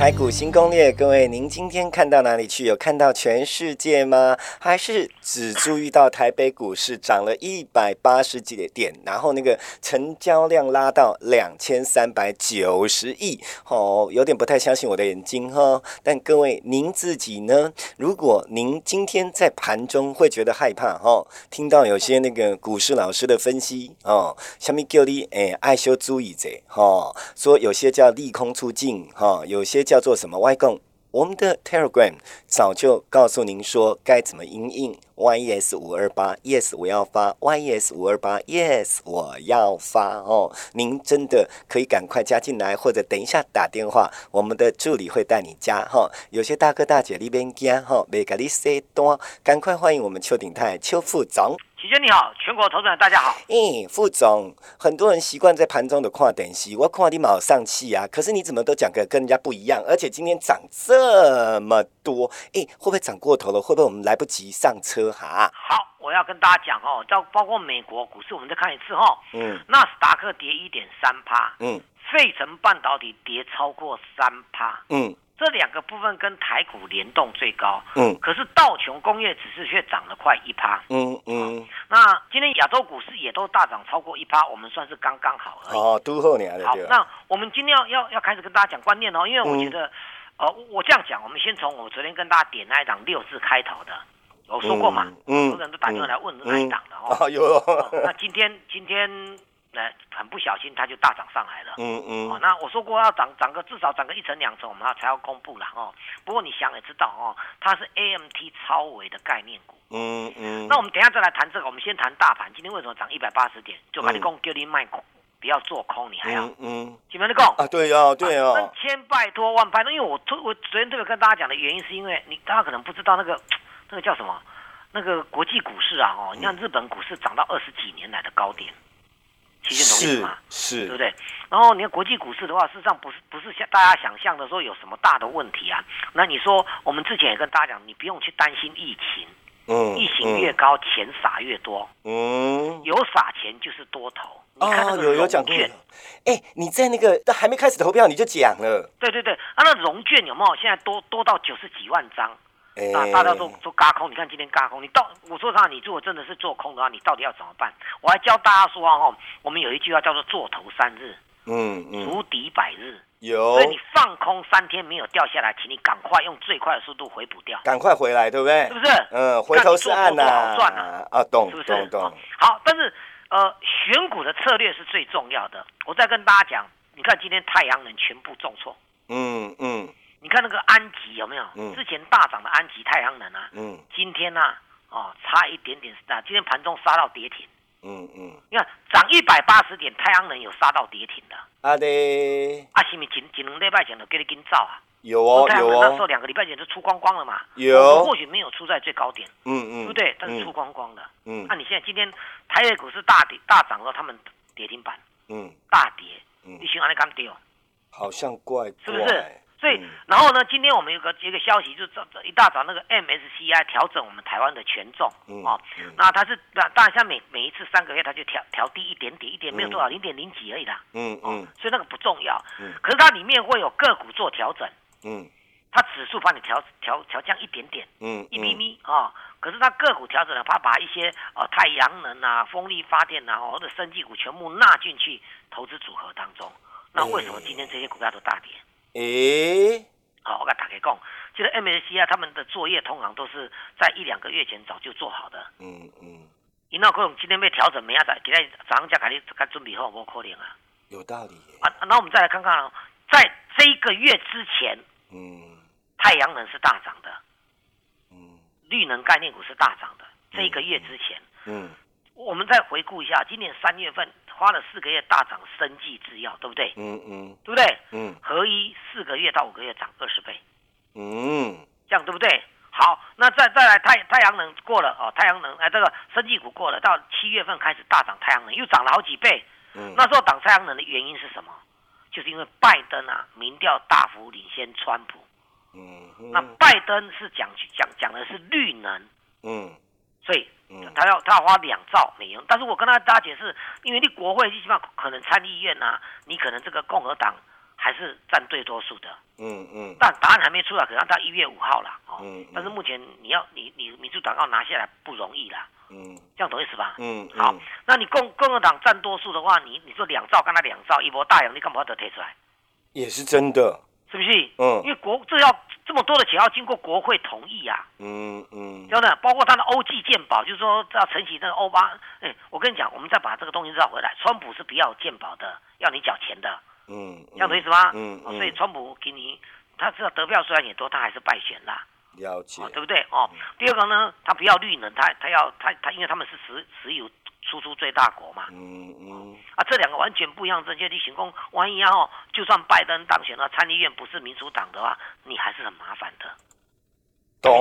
台股新攻略，各位，您今天看到哪里去？有看到全世界吗？还是只注意到台北股市涨了一百八十几点，然后那个成交量拉到两千三百九十亿？哦，有点不太相信我的眼睛哈。但各位，您自己呢？如果您今天在盘中会觉得害怕哈，听到有些那个股市老师的分析哦，小米叫你哎爱修注意者哈，说有些叫利空出尽哈，有些。叫做什么外供？我们的 Telegram 早就告诉您说该怎么应应 YES 五二八 Yes 我要发 YES 五二八 Yes 我要发哦，您真的可以赶快加进来，或者等一下打电话，我们的助理会带你加哈。有些大哥大姐那边加哈，没给你塞多，赶快欢迎我们邱鼎泰邱副总。齐娟你好，全国投资人大家好。哎，副总，很多人习惯在盘中的跨点息，我看你冇上气啊，可是你怎么都讲个跟人家不一样，而且今天涨这么多，哎，会不会涨过头了？会不会我们来不及上车哈？好，我要跟大家讲哦，到包括美国股市，我们再看一次哈。嗯。纳斯达克跌一点三趴。嗯。费城半导体跌超过三趴。嗯。这两个部分跟台股联动最高，嗯，可是道琼工业指数却涨了快一趴，嗯嗯。那今天亚洲股市也都大涨超过一趴，我们算是刚刚好而已。哦，都后年好，那我们今天要要要开始跟大家讲观念哦，因为我觉得，呃，我这样讲，我们先从我昨天跟大家点那一档六字开头的，我说过嘛，嗯，很多人都打电话来问那一档的哦，有。那今天今天。那很不小心，它就大涨上来了。嗯嗯。哦，那我说过要涨涨个至少涨个一层两层，我们要才要公布了哦。不过你想也知道哦，它是 AMT 超维的概念股。嗯嗯。那我们等下再来谈这个，我们先谈大盘。今天为什么涨一百八十点？就把你供给你卖空，不要做空，你还要。嗯嗯。请问你讲啊？对呀对呀。千拜托万拜托，因为我特我昨天特别跟大家讲的原因，是因为你大家可能不知道那个那个叫什么，那个国际股市啊哦，你看日本股市涨到二十几年来的高点。是嘛？是，对不对？然后你看国际股市的话，事实上不是不是像大家想象的说有什么大的问题啊。那你说我们之前也跟大家讲，你不用去担心疫情，嗯，疫情越高，钱撒越多，嗯，有撒钱就是多头。哦，有有讲券，哎，你在那个还没开始投票你就讲了。对对对，啊，那融券有没有？现在多多到九十几万张。啊！大家都都嘎空，你看今天嘎空，你到我说啥？你如果真的是做空的话，你到底要怎么办？我还教大家说哦，我们有一句话叫做“做头三日，嗯嗯，足底百日”。有，所以你放空三天没有掉下来，请你赶快用最快的速度回补掉，赶快回来，对不对？是不是？嗯，回头是岸呐，赚啊！啊，懂，是不是？懂。好，但是呃，选股的策略是最重要的。我再跟大家讲，你看今天太阳能全部重挫，嗯嗯。你看那个安吉有没有？嗯。之前大涨的安吉太阳能啊。嗯。今天呢？哦，差一点点啊！今天盘中杀到跌停。嗯嗯。你看涨一百八十点，太阳能有杀到跌停的。啊的。啊，是咪前前两礼拜前都给你跟造啊？有哦有哦。那时候两个礼拜前就出光光了嘛。有。或许没有出在最高点。嗯嗯。对不对？但是出光光的。嗯。那你现在今天台北股市大跌大涨了，他们跌停板。嗯。大跌。嗯。你想安尼敢跌哦？好像怪。是不是？所以，然后呢？今天我们有个一个消息，就是这这一大早那个 MSCI 调整我们台湾的权重啊。那它是那当然像每每一次三个月，它就调调低一点点，一点没有多少，零点零几而已啦。嗯嗯。所以那个不重要。嗯。可是它里面会有个股做调整。嗯。它指数帮你调调调降一点点。嗯。一咪咪啊。可是它个股调整了，怕把一些呃太阳能啊、风力发电啊或者生技股全部纳进去投资组合当中。那为什么今天这些股票都大跌？诶，好，我跟大家讲，其实 MSC 啊，他们的作业通常都是在一两个月前早就做好的。嗯嗯。一那可能今天被调整，明仔今天早上加开始该准备好，我可能啊。有道理。啊，那我们再来看看，在这一个月之前，嗯，太阳能是大涨的，嗯，绿能概念股是大涨的。这一个月之前，嗯，我们再回顾一下，今年三月份花了四个月大涨生技制药，对不对？嗯嗯对不对？嗯合一四个月到五个月涨二十倍，嗯这样对不对？好，那再再来太太阳能过了哦，太阳能哎这个生技股过了，到七月份开始大涨，太阳能又涨了好几倍。嗯，那时候涨太阳能的原因是什么？就是因为拜登啊民调大幅领先川普。嗯那拜登是讲讲讲的是绿能，嗯所以嗯他要他要花两兆美元。但是我跟他大家解释，因为你国会最起码可能参议院呐、你可能这个共和党还是占最多数的。嗯嗯但答案还没出来，可能到一月五号啦。哦，嗯嗯但是目前你要你你民主党要拿下来不容易啦，嗯这样懂意思吧？嗯，好，那你共共和党占多数的话，你你说两兆跟他两兆一波大洋，你干嘛得推出来？也是真的，是不是？嗯因为国这要这么多的钱要经过国会同意啊，嗯嗯真的，包括他的欧记鉴宝，就是说要承袭那个欧巴。哎，我跟你讲，我们再把这个东西绕回来，川普是不要鉴宝的，要你缴钱的，嗯，这样懂意思吗？嗯哦所以川普给你，他知道得票虽然也多，他还是败选啦。了解哦，，对不对？哦，第二个呢，他不要绿能，他他要他他，因为他们是石石油输出最大国嘛，嗯嗯啊，这两个完全不一样政见。你行公万一啊哦，就算拜登当选了参议院不是民主党的话，你还是很麻烦的。懂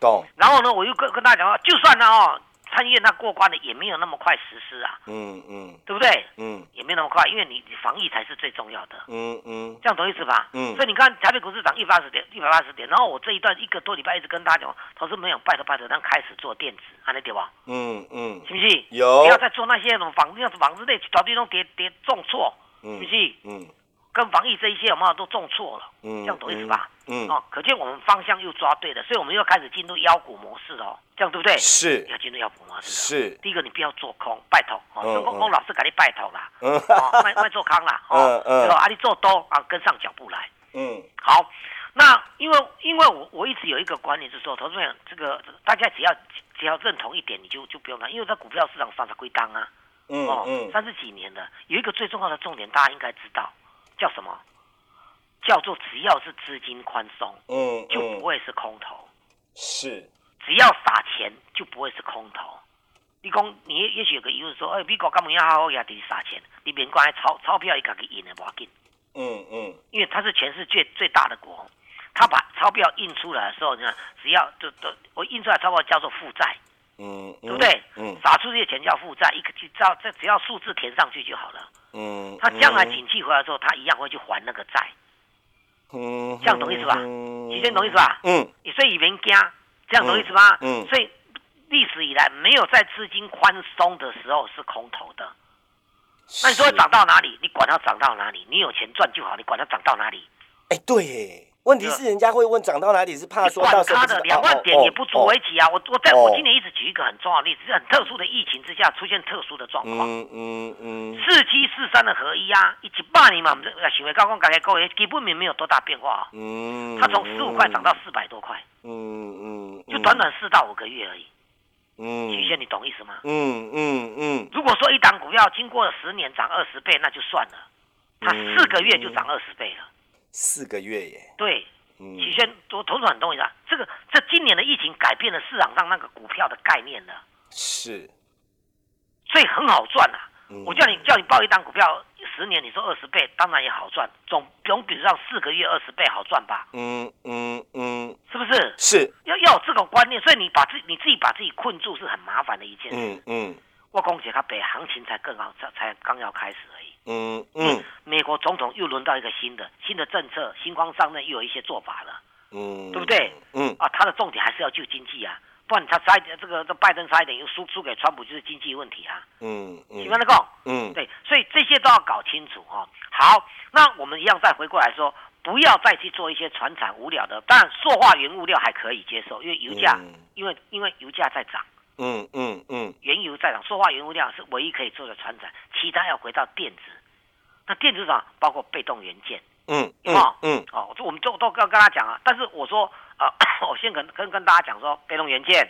懂，然后呢，我又跟跟大家讲话，就算呢哦，参议院它过关的，也没有那么快实施啊，嗯嗯对不对？嗯也没有那么快，因为你你防疫才是最重要的。嗯嗯这样懂意思吧？嗯所以你看台北股市涨一百八十点，一百八十点，然后我这一段一个多礼拜一直跟大家讲，投资没有拜托拜托，咱开始做电子，安尼对吧？嗯嗯是不是？有不要再做那些什么房那房子内早地都跌跌重挫，是嗯不是？嗯跟防疫这一些有没有都重挫了？嗯，这样懂意思吧？嗯，哦，可见我们方向又抓对了，所以我们又开始进入妖股模式哦，这样对不对？是要进入妖股模式。是，第一个，你不要做空，拜托哦，嗯孙悟空老师给你拜托啦，嗯哦，卖卖做空啦，哦，嗯嗯对吧？啊，你做多啊，跟上脚步来。嗯好，那因为因为我我一直有一个观念，就是说，投资人这个大家只要只要认同一点，你就就不用了，因为在股票市场上才归当啊，嗯哦，嗯三十几年的，有一个最重要的重点，大家应该知道，叫什么？叫做只要是资金宽松，嗯就不嗯，会是空头；是，只要撒钱，就不会是空头。你讲，你也许有个疑问说，哎、美国干嘛要好好也得撒钱？你免管钞钞票一个给印的不要紧。嗯嗯因为它是全世界最大的国，他把钞票印出来的时候，你看，只要就都我印出来钞票叫做负债，嗯，对不对？嗯撒出去的钱叫负债，一个只要这只要数字填上去就好了。嗯，他将来景气回来之后，他一样会去还那个债，嗯，这样懂意思吧嗯齐先懂意思吧？嗯所以免惊，这样懂意思吗？嗯嗯所以历史以来没有在资金宽松的时候是空头的。那你说会涨到哪里？你管它涨到哪里，你有钱赚就好，你管它涨到哪里。哎，对耶，问题是人家会问涨到哪里，是怕说到时候他的两万点也不足为奇啊！我我在哦我今年一直举一个很重要的例子，是很特殊的疫情之下出现特殊的状况。嗯嗯嗯四七四三的合一啊，一起八年嘛，我们这个行为高光改革各位基本面没有多大变化啊，嗯，它从十五块涨到四百多块，嗯嗯，就短短四到五个月而已。嗯曲线你懂意思吗？嗯嗯嗯如果说一档股票经过了十年涨二十倍，那就算了，它嗯四个月就涨二十倍了。四个月耶，对，嗯曲线我头很懂一下，这个这今年的疫情改变了市场上那个股票的概念了。是，所以很好赚啊！嗯我叫你叫你报一档股票，十年你说二十倍，当然也好赚，总总比上四个月二十倍好赚吧？嗯嗯嗯是不是？是，要要有这种观念，所以你把自你自己把自己困住是很麻烦的一件事。嗯嗯我恭喜他北行情才更好，才才刚要开始而已。嗯嗯美国总统又轮到一个新的新的政策，新光上任又有一些做法了嗯，对不对？嗯啊，他的重点还是要救经济啊，不然他差一点这个这拜登差一点又输输给川普，就是经济问题啊。嗯喜欢的讲。嗯对，所以这些都要搞清楚哈、哦。好，那我们一样再回过来说，不要再去做一些传产无聊的。当然，塑化原物料还可以接受，因为油价，嗯因为因为油价在涨，嗯嗯嗯原油在涨，塑化原物料是唯一可以做的船产，其他要回到电子。那电子厂包括被动元件嗯有嗯哦，这我们都都要跟他讲啊。但是我说，呃，我先跟跟跟大家讲说，被动元件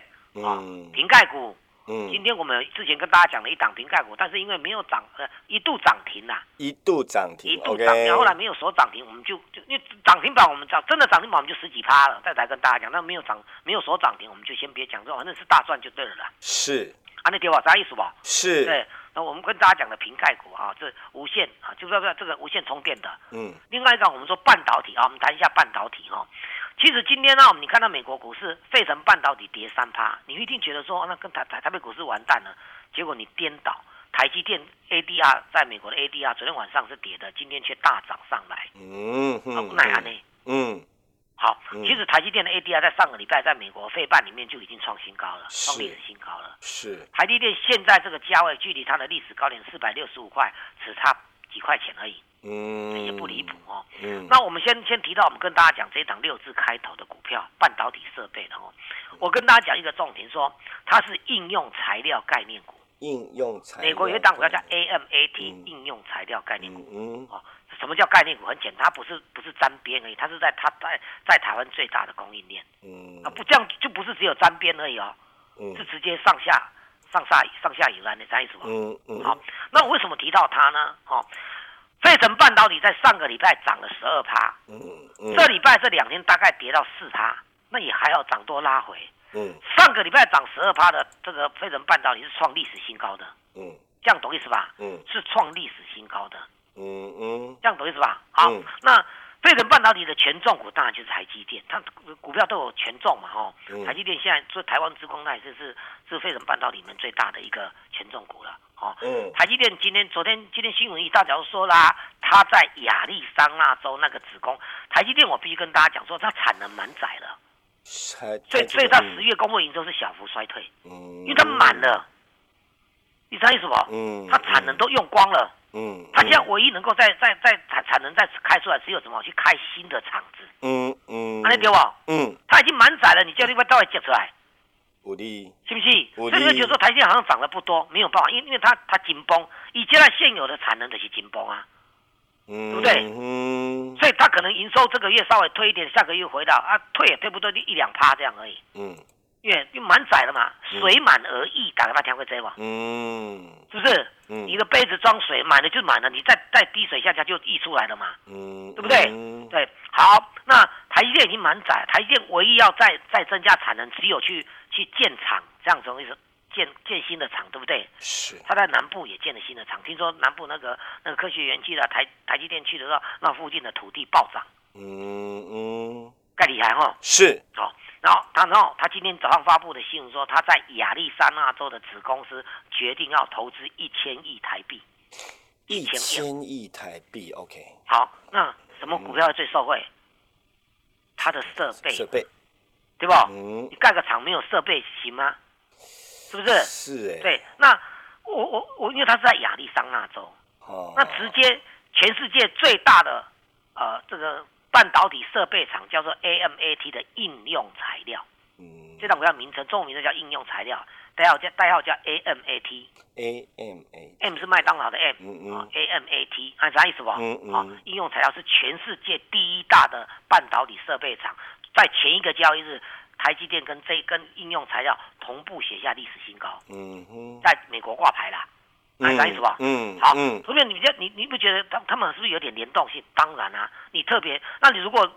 啊，嗯瓶盖股。嗯，今天我们之前跟大家讲了一档瓶盖股，但是因为没有涨，呃，一度涨停啦、一度涨停一度涨停，后来没有锁涨停，我们就就因为涨停板我们涨真的涨停板我们就十几趴了，再来跟大家讲，那没有涨没有锁涨停，我们就先别讲，这反正是大赚就对了啦。是，啊，啊，那对吧？啥意思吧？是，对。那我们跟大家讲的瓶盖股啊，这无线啊，就是说这个无线充电的。嗯，另外一个我们说半导体啊，我们谈一下半导体哈。其实今天呢，我们你看到美国股市费城半导体跌三趴，你一定觉得说那跟台台台北股市完蛋了。结果你颠倒，台积电 ADR 在美国的 ADR 昨天晚上是跌的，今天却大涨上来。嗯嗯，哪样呢？嗯，好，嗯其实台积电的 ADR 在上个礼拜在美国费半里面就已经创新高了，是创历史新高了。是，台积电现在这个价位，距离它的历史高点四百六十五块，只差几块钱而已，嗯，也不离谱哦。嗯，那我们先先提到，我们跟大家讲这一档六字开头的股票，半导体设备的哦。我跟大家讲一个重点，说它是应用材料概念股。应用材料，美国有一档股票叫 AMAT 嗯应用材料概念股。嗯嗯哦，什么叫概念股？很简单，它不是不是沾边而已，它是在它在在台湾最大的供应链嗯啊，不这样就不是只有沾边而已哦，嗯是直接上下上下上下游来的，啥意思吗？嗯嗯，好，那我为什么提到它呢？哦，费城半导体在上个礼拜涨了十二趴，嗯嗯，这礼拜这两天大概跌到四趴，那也还要涨多拉回。嗯上个礼拜涨十二趴的这个费城半导体是创历史新高的，嗯这样懂意思吧？嗯是创历史新高的，嗯嗯这样懂意思吧？好，嗯那费城半导体的权重股当然就是台积电，它股票都有权重嘛，哈、嗯。台积电现在做台湾之光，那也是是是费城半导体里面最大的一个权重股了，哦。嗯。台积电今天、昨天、今天新闻一大早就说啦，它在亚利桑那州那个子宫，台积电我必须跟大家讲说，它产能满载了，才所以所以它十月公布营收是小幅衰退，嗯，因为它满了，你知道意思不？嗯，它产能都用光了，嗯，他现在唯一能够在在在产产能再开出来，只有什么去开新的厂子，嗯嗯，安尼对不？嗯，他已经满载了，你叫你把到底接出来，有的，是不是？有所以你会理觉得说台积电好像涨得不多，没有办法，因为因为它它紧绷，以现在现有的产能的是紧绷啊，嗯，对不对？嗯。所以它可能营收这个月稍微推一点，下个月回到啊退也退不多，就一两趴这样而已，嗯因为因为满载了嘛，嗯水满而溢，打给他听过这吗？嗯是不是？嗯你的杯子装水满了就满了，你再再滴水下去它就溢出来了嘛。嗯，对不对嗯对，好，那台积电已经满载，台积电唯一要再再增加产能，只有去去建厂，这样子意思，建建新的厂，对不对？是，他在南部也建了新的厂，听说南部那个那个科学园区的台台积电去的时候，那附近的土地暴涨，嗯嗯盖厉害哈。是，好、然后他然后他今天早上发布的新闻说，他在亚利桑那州的子公司决定要投资一千亿台币，一千亿。台币，OK，好，那什么股票最受惠？它的设备，设备，对不？嗯你，盖个厂没有设备行吗？是不是？是哎，，对，那我我我，因为他是在亚利桑那州，哦，那直接全世界最大的呃这个半导体设备厂叫做 AMAT 的应用材料，嗯。这档股票名称中文名字叫应用材料，代号叫代号叫 AMAT。，A M A，M 是麦当劳的 M，嗯嗯。啊，AMAT，啊啥意思不？嗯嗯。啊，应用材料是全世界第一大的半导体设备厂，在前一个交易日，台积电跟这跟应用材料同步写下历史新高，嗯哼，在美国挂牌啦，按啥意思不？好，嗯嗯同学，你觉你你不觉得他他们是不是有点联动性？当然啊，你特别，那你如果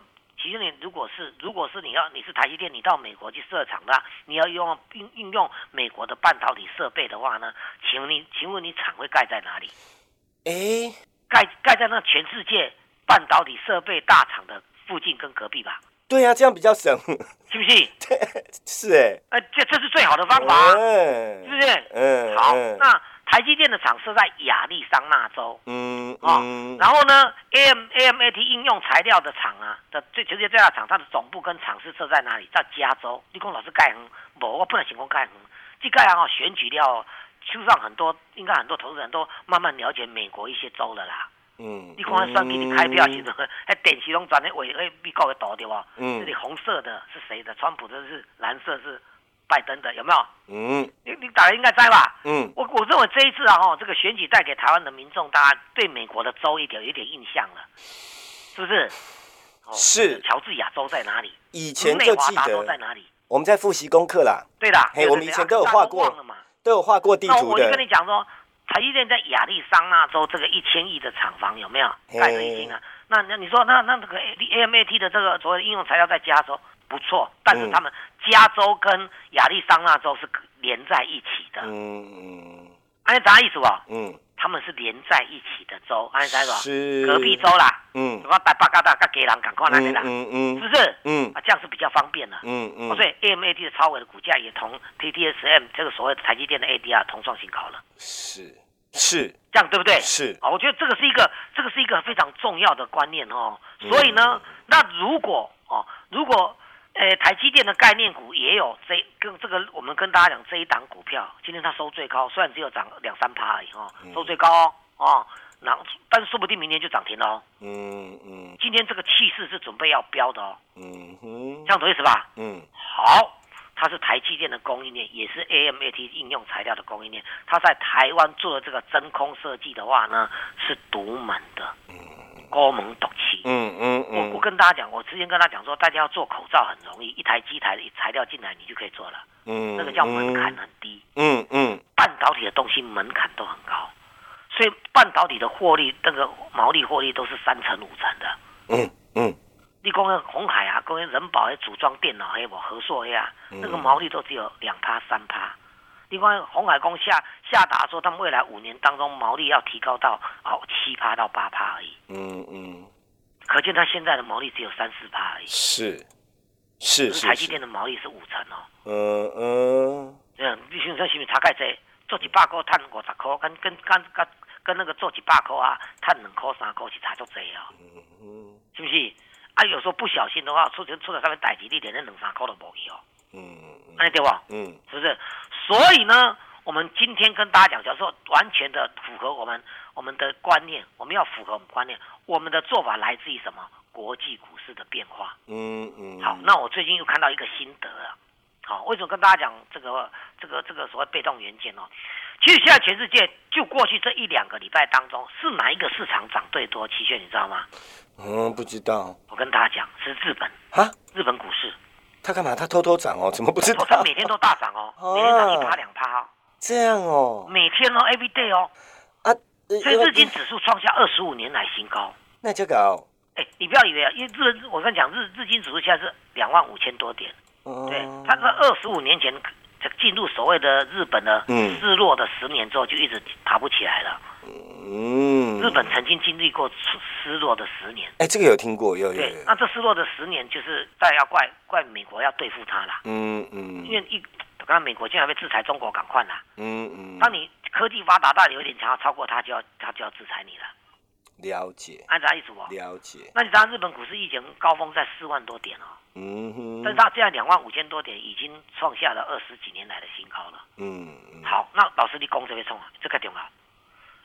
其实你如果是如果是你要你是台积电，你到美国去设厂的，你要用应应用美国的半导体设备的话呢，请问你请问你厂会盖在哪里？哎，盖盖在那全世界半导体设备大厂的附近跟隔壁吧，对啊，这样比较省，是不是？是哎，呃，这这是最好的方法啊，嗯是不是？嗯，好嗯，那台积电的厂设在亚利桑那州。嗯啊、嗯，然后呢，AM AMAT 应用材料的厂啊的最全世界最大的厂，它的总部跟厂是设在哪里？在加州。你讲老师盖恒，无，我不能行讲盖恒。这盖啊，选举了，书上很多，应该很多投资人都慢慢了解美国一些州了啦。嗯，你看那算给你开票时候，还电视拢转的为为美国的图对吧？嗯这里红色的是谁的？川普的是蓝色是拜登的，有没有？嗯你你大家应该在吧？嗯我我认为这一次啊，哈，这个选举带给台湾的民众，大家对美国的州一点有一点印象了，是不是？哦是乔治亚州在哪里？以前内就记华达州在哪里？我们在复习功课啦，对的，嘿对对我们以前都有画过。都有画过地图那我就跟，你讲说，台积电在亚利桑那州这个一千亿的厂房有没有嘿盖的已经啊？那那你说那那这个 A M A T 的这个所谓的应用材料在加州，不错，但是他们加州跟亚利桑那州是连在一起的。嗯嗯，按你啥意思不？嗯。他们是连在一起的州，安在个隔壁州啦。嗯，我带八嘎达跟给人赶快来的啦，嗯嗯，是不是？嗯，啊，这样是比较方便的。嗯嗯，所以 AMAD 的超伟的股价也同 TTSM 这个所谓的台积电的 ADR 同创新高了。是是，这样对不对？是啊，我觉得这个是一个这个是一个非常重要的观念哦。所以呢，那如果哦，如果呃，台积电的概念股也有这跟这个，我们跟大家讲这一档股票，今天它收最高，虽然只有涨两三趴而已哈，收最高哦，哦，那但是说不定明天就涨停了哦。嗯嗯。今天这个气势是准备要飙的哦。嗯哼。这样懂意思吧？嗯。好，它是台积电的供应链，也是 AMAT 应用材料的供应链。它在台湾做的这个真空设计的话呢，是独门的。嗯。高门独气，嗯嗯嗯，我我跟大家讲，我之前跟他讲说，大家要做口罩很容易，一台机台的材料进来你就可以做了，嗯，那个叫门槛很低，嗯嗯，半导体的东西门槛都很高，所以半导体的获利那个毛利获利都是三成五成的，嗯嗯，你讲那红海啊，工业人保还组装电脑还有合作呀，那个毛利都只有两趴三趴。另外，红海公下下达说，他们未来五年当中毛利要提高到哦七趴到八趴而已。嗯嗯，可见他现在的毛利只有三四趴而已。是是是。台积电的毛利是五成哦。嗯嗯。这样，你想想，是不是差盖这做一百块赚五十块，跟跟跟跟跟那个做一百块啊，赚两块三块是差足济哦。嗯嗯。是不是？啊，有时候不小心的话，出现出在上面代几你连那两三块都无去哦。嗯，哎对不？嗯，是不是？所以呢，我们今天跟大家讲，就是说完全的符合我们我们的观念，我们要符合我们观念，我们的做法来自于什么？国际股市的变化。嗯嗯。好，那我最近又看到一个心得了。好，为什么跟大家讲这个这个这个所谓被动元件哦？其实现在全世界就过去这一两个礼拜当中，是哪一个市场涨最多？期权你知道吗？嗯，不知道。我跟大家讲，是日本。啊？日本股市。他干嘛？他偷偷涨哦？怎么不知道？他每天都大涨哦，每天涨一趴两趴哦。这样哦。每天哦，every day 哦。啊，所以日经指数创下二十五年来新高。那就搞。哎，你不要以为啊，因为日我跟你讲，日日经指数现在是两万五千多点。对，它是二十五年前进入所谓的日本的失落的十年之后，就一直爬不起来了。嗯，日本曾经经历过失落的十年。哎，这个有听过，有有。对，那这失落的十年，就是大家要怪怪美国要对付他啦。嗯嗯。因为一，刚刚美国竟然被制裁中国，赶快啦。嗯嗯。当你科技发达到有点想要超过他，就要他就要制裁你了。了解。按啥意思不？了解。那你知道日本股市疫情高峰在四万多点哦。嗯哼。但是它现在两万五千多点，已经创下了二十几年来的新高了。嗯嗯。好，那老师你攻这边冲啊，这个重要。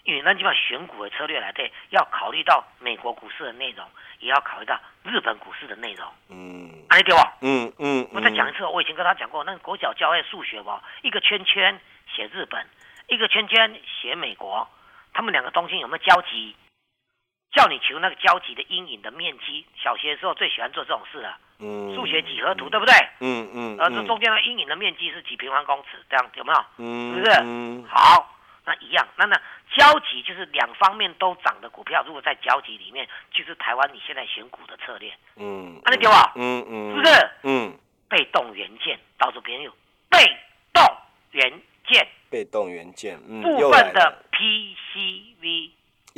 因为那基本上选股的策略来对，要考虑到美国股市的内容，也要考虑到日本股市的内容。嗯，安利对吧？嗯嗯。我再讲一次，我以前跟他讲过，那个国小教育数学吧，一个圈圈写日本，一个圈圈写美国，他们两个东西有没有交集？叫你求那个交集的阴影的面积。小学的时候最喜欢做这种事了。嗯。数学几何图对不对？嗯嗯。呃，这中间的阴影的面积是几平方公尺？这样有没有？嗯。是不是？嗯。好。那一样，那那交集就是两方面都涨的股票，如果在交集里面，就是台湾你现在选股的策略。嗯，那你给我，嗯嗯，是不是？嗯，被动元件，到处别人有被动元件，被动元件，部分的 PCV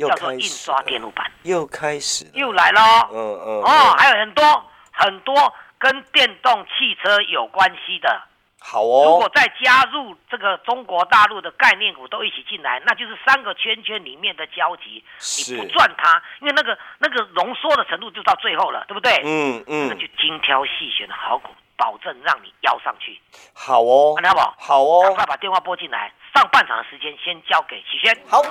叫做印刷电路板，又开始，又来了。嗯嗯，哦，还有很多很多跟电动汽车有关系的。好哦，如果再加入这个中国大陆的概念股都一起进来，那就是三个圈圈里面的交集，你不赚它，因为那个那个浓缩的程度就到最后了，对不对？嗯嗯，那就精挑细选的好股，保证让你邀上去。好哦，看到不？好哦，赶快把电话拨进来，上半场的时间先交给齐轩。好。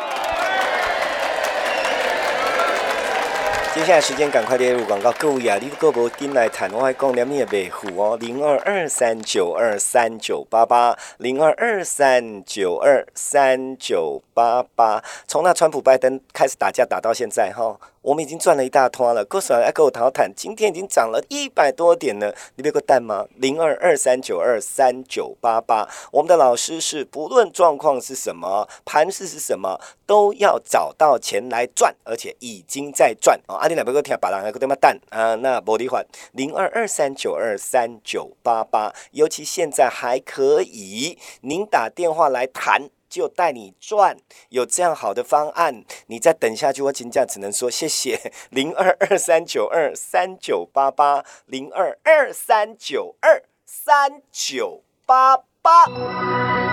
接下来时间赶快列入广告，各位啊，你个无进来谈，我还讲两面的维护哦，零二二三九二三九八八，零二二三九二三九八八，从那川普拜登开始打架打到现在哈。我们已经赚了一大拖了，够爽！来跟我谈谈，今天已经涨了一百多点了，你别个蛋吗？零二二三九二三九八八，我们的老师是不论状况是什么，盘势是什么，都要找到钱来赚，而且已经在赚哦。阿弟来不够听，把人还搁点么蛋啊？那玻璃环零二二三九二三九八八，尤其现在还可以，您打电话来谈。就带你赚，有这样好的方案，你再等下去，我请假只能说谢谢。零二二三九二三九八八，零二二三九二三九八八。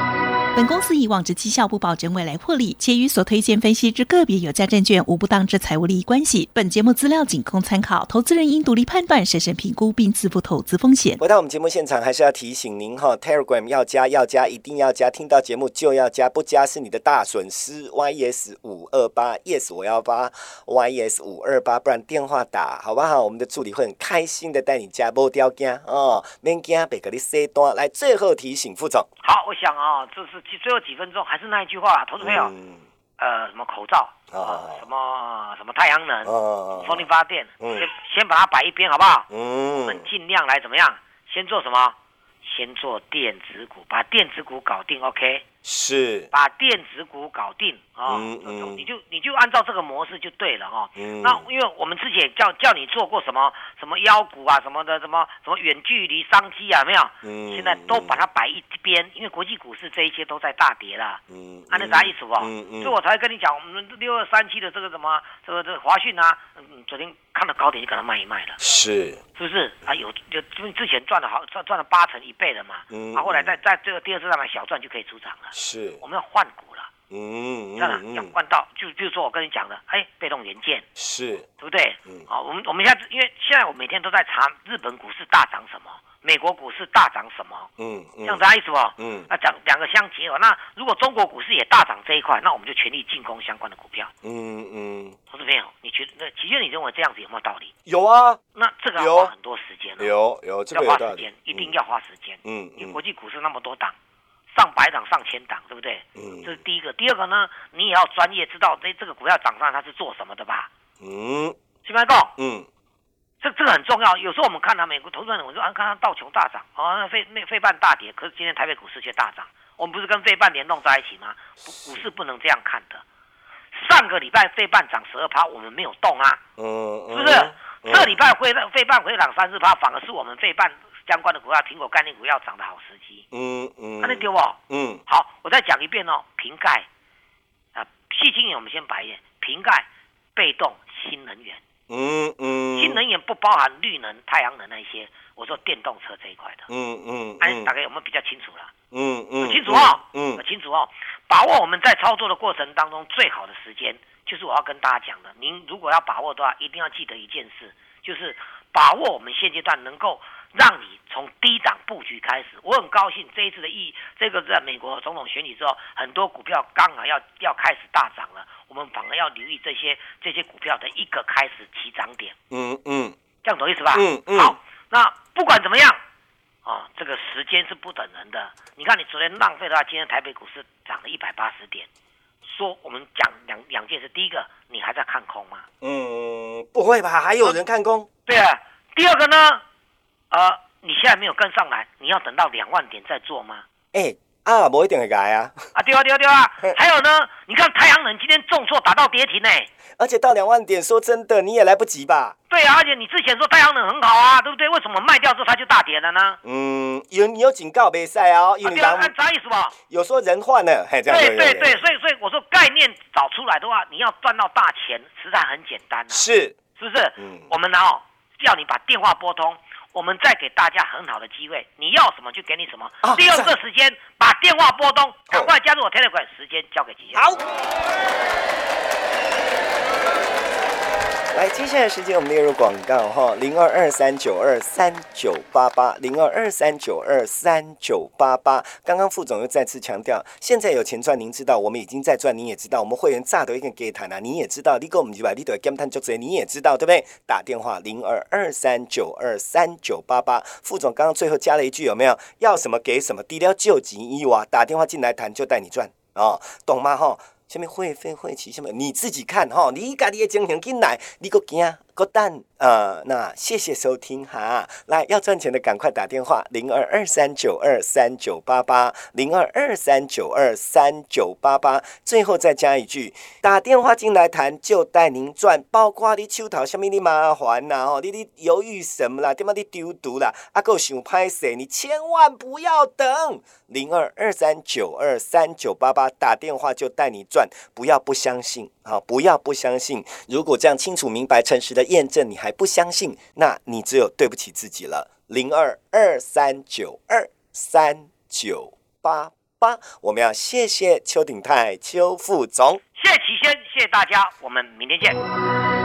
本公司以往之绩效不保证未来获利，且与所推荐分析之个别有价证券无不当之财务利益关系。本节目资料仅供参考，投资人应独立判断、审慎评估并自负投资风险。回到我们节目现场，还是要提醒您哈，Telegram 要加要加，一定要加，听到节目就要加，不加是你的大损失。YS 五二八，Yes 我要发 YS 五二八，不然电话打好不好？我们的助理会很开心的带你加，不掉惊哦，免惊，别给你塞单。来，最后提醒副总，好，我想啊，这是。最后几分钟还是那一句话，投资朋友，呃，什么口罩啊，什么什么太阳能，风力发电，先先把它摆一边，好不好？嗯，我们尽量来怎么样？先做什么？先做电子股，把电子股搞定，OK。是把电子股搞定啊，你就你就按照这个模式就对了哈。那因为我们之前叫叫你做过什么什么妖股啊什么的什么什么远距离商机啊没有？现在都把它摆一边，因为国际股市这一些都在大跌了。嗯，按那啥意思不？所以我才跟你讲，我们六二三七的这个什么这个这个华讯啊，嗯昨天看到高点就给它卖一卖了。是是不是？啊有就因为之前赚了好赚赚了八成一倍了嘛。嗯，啊后来在在这个第二次上面小赚就可以出场了。是，我们要换股了，嗯，这样要换到，就比如说我跟你讲的，哎，被动元件，是，对不对？嗯，好，我们我们现在因为现在我每天都在查日本股市大涨什么，美国股市大涨什么，嗯，这样子意思不？嗯，那讲两个相结合，那如果中国股市也大涨这一块，那我们就全力进攻相关的股票，嗯嗯，投资朋友，你觉得那其实你认为这样子有没有道理？有啊，那这个要花很多时间，有有这个要花时间，一定要花时间，嗯，因为国际股市那么多档。上百档、上千档，对不对？嗯，这是第一个。第二个呢，你也要专业知道这这个股票涨上它是做什么的吧？嗯，新白讲，嗯，这这个很重要。有时候我们看到美国投资人，我说啊，看看道琼大涨，啊，那费那费半大跌，可是今天台北股市却大涨。我们不是跟费半联动在一起吗？股市不能这样看的。上个礼拜费半涨十二趴，我们没有动啊，嗯，是不是？这礼拜会费半回涨三四趴，反而是我们费半。相关的股票，苹果概念股要涨的好时机。嗯嗯，那你丢不？嗯，好，我再讲一遍哦。瓶盖啊，细晶圆我们先摆一眼。瓶盖被动新能源。嗯嗯，新能源不包含绿能、太阳能那些。我说电动车这一块的。嗯嗯，哎，大概有没有比较清楚了？嗯嗯，清楚哦。嗯，清楚哦。把握我们在操作的过程当中最好的时间，就是我要跟大家讲的。您如果要把握的话，一定要记得一件事，就是把握我们现阶段能够。让你从低档布局开始，我很高兴这一次的意，这个在美国总统选举之后，很多股票刚好要要开始大涨了，我们反而要留意这些这些股票的一个开始起涨点。嗯嗯，这样懂意思吧？嗯嗯。好，那不管怎么样，啊，这个时间是不等人的。你看，你昨天浪费的话，今天台北股市涨了一百八十点。说我们讲两两件事，第一个，你还在看空吗？嗯，不会吧？还有人看空？对啊。第二个呢？呃，你现在没有跟上来，你要等到两万点再做吗？哎，啊，不一定会改啊。啊，对啊，对啊，对啊。还有呢，你看太阳能今天重挫打到跌停呢。而且到两万点，说真的，你也来不及吧？对啊，而且你之前说太阳能很好啊，对不对？为什么卖掉之后它就大跌了呢？嗯，有你有警告没赛啊？对啊，啥意思吧？有说人换了，嘿，这样对对对，所以所以我说概念找出来的话，你要赚到大钱，实在很简单啊。是，是不是？嗯，我们呢，叫你把电话拨通。我们再给大家很好的机会，你要什么就给你什么。利用这时间把电话拨通，赶快加入我 Telegram，时间交给吉祥。好。来，接下来时间我们列入广告哈，零二二三九二三九八八，零二二三九二三九八八。刚刚副总又再次强调，现在有钱赚，您知道，我们已经在赚，您也知道，我们会员炸都一个给谈啊，你也知道，你给我们几百，你都要减谈就这你也知道，对不对？打电话零二二三九二三九八八，副总刚刚最后加了一句，有没有？要什么给什么，低调救急一哇，打电话进来谈就带你赚哦，懂吗？哈。虾米会费会期，下面你自己看吼，你家己的情形进来，你搁惊？够蛋呃，那谢谢收听哈。来，要赚钱的赶快打电话零二二三九二三九八八零二二三九二三九八八。最后再加一句，打电话进来谈就带您赚，包括你手头什么你麻烦呐哦，你你犹豫什么啦？点么你丢毒啦？阿够想拍谁？你千万不要等零二二三九二三九八八打电话就带你赚，不要不相信啊！不要不相信。如果这样清楚明白、诚实的验证你还不相信，那你只有对不起自己了。零二二三九二三九八八，我们要谢谢邱鼎泰邱副总。谢谢齐先，谢谢大家，我们明天见。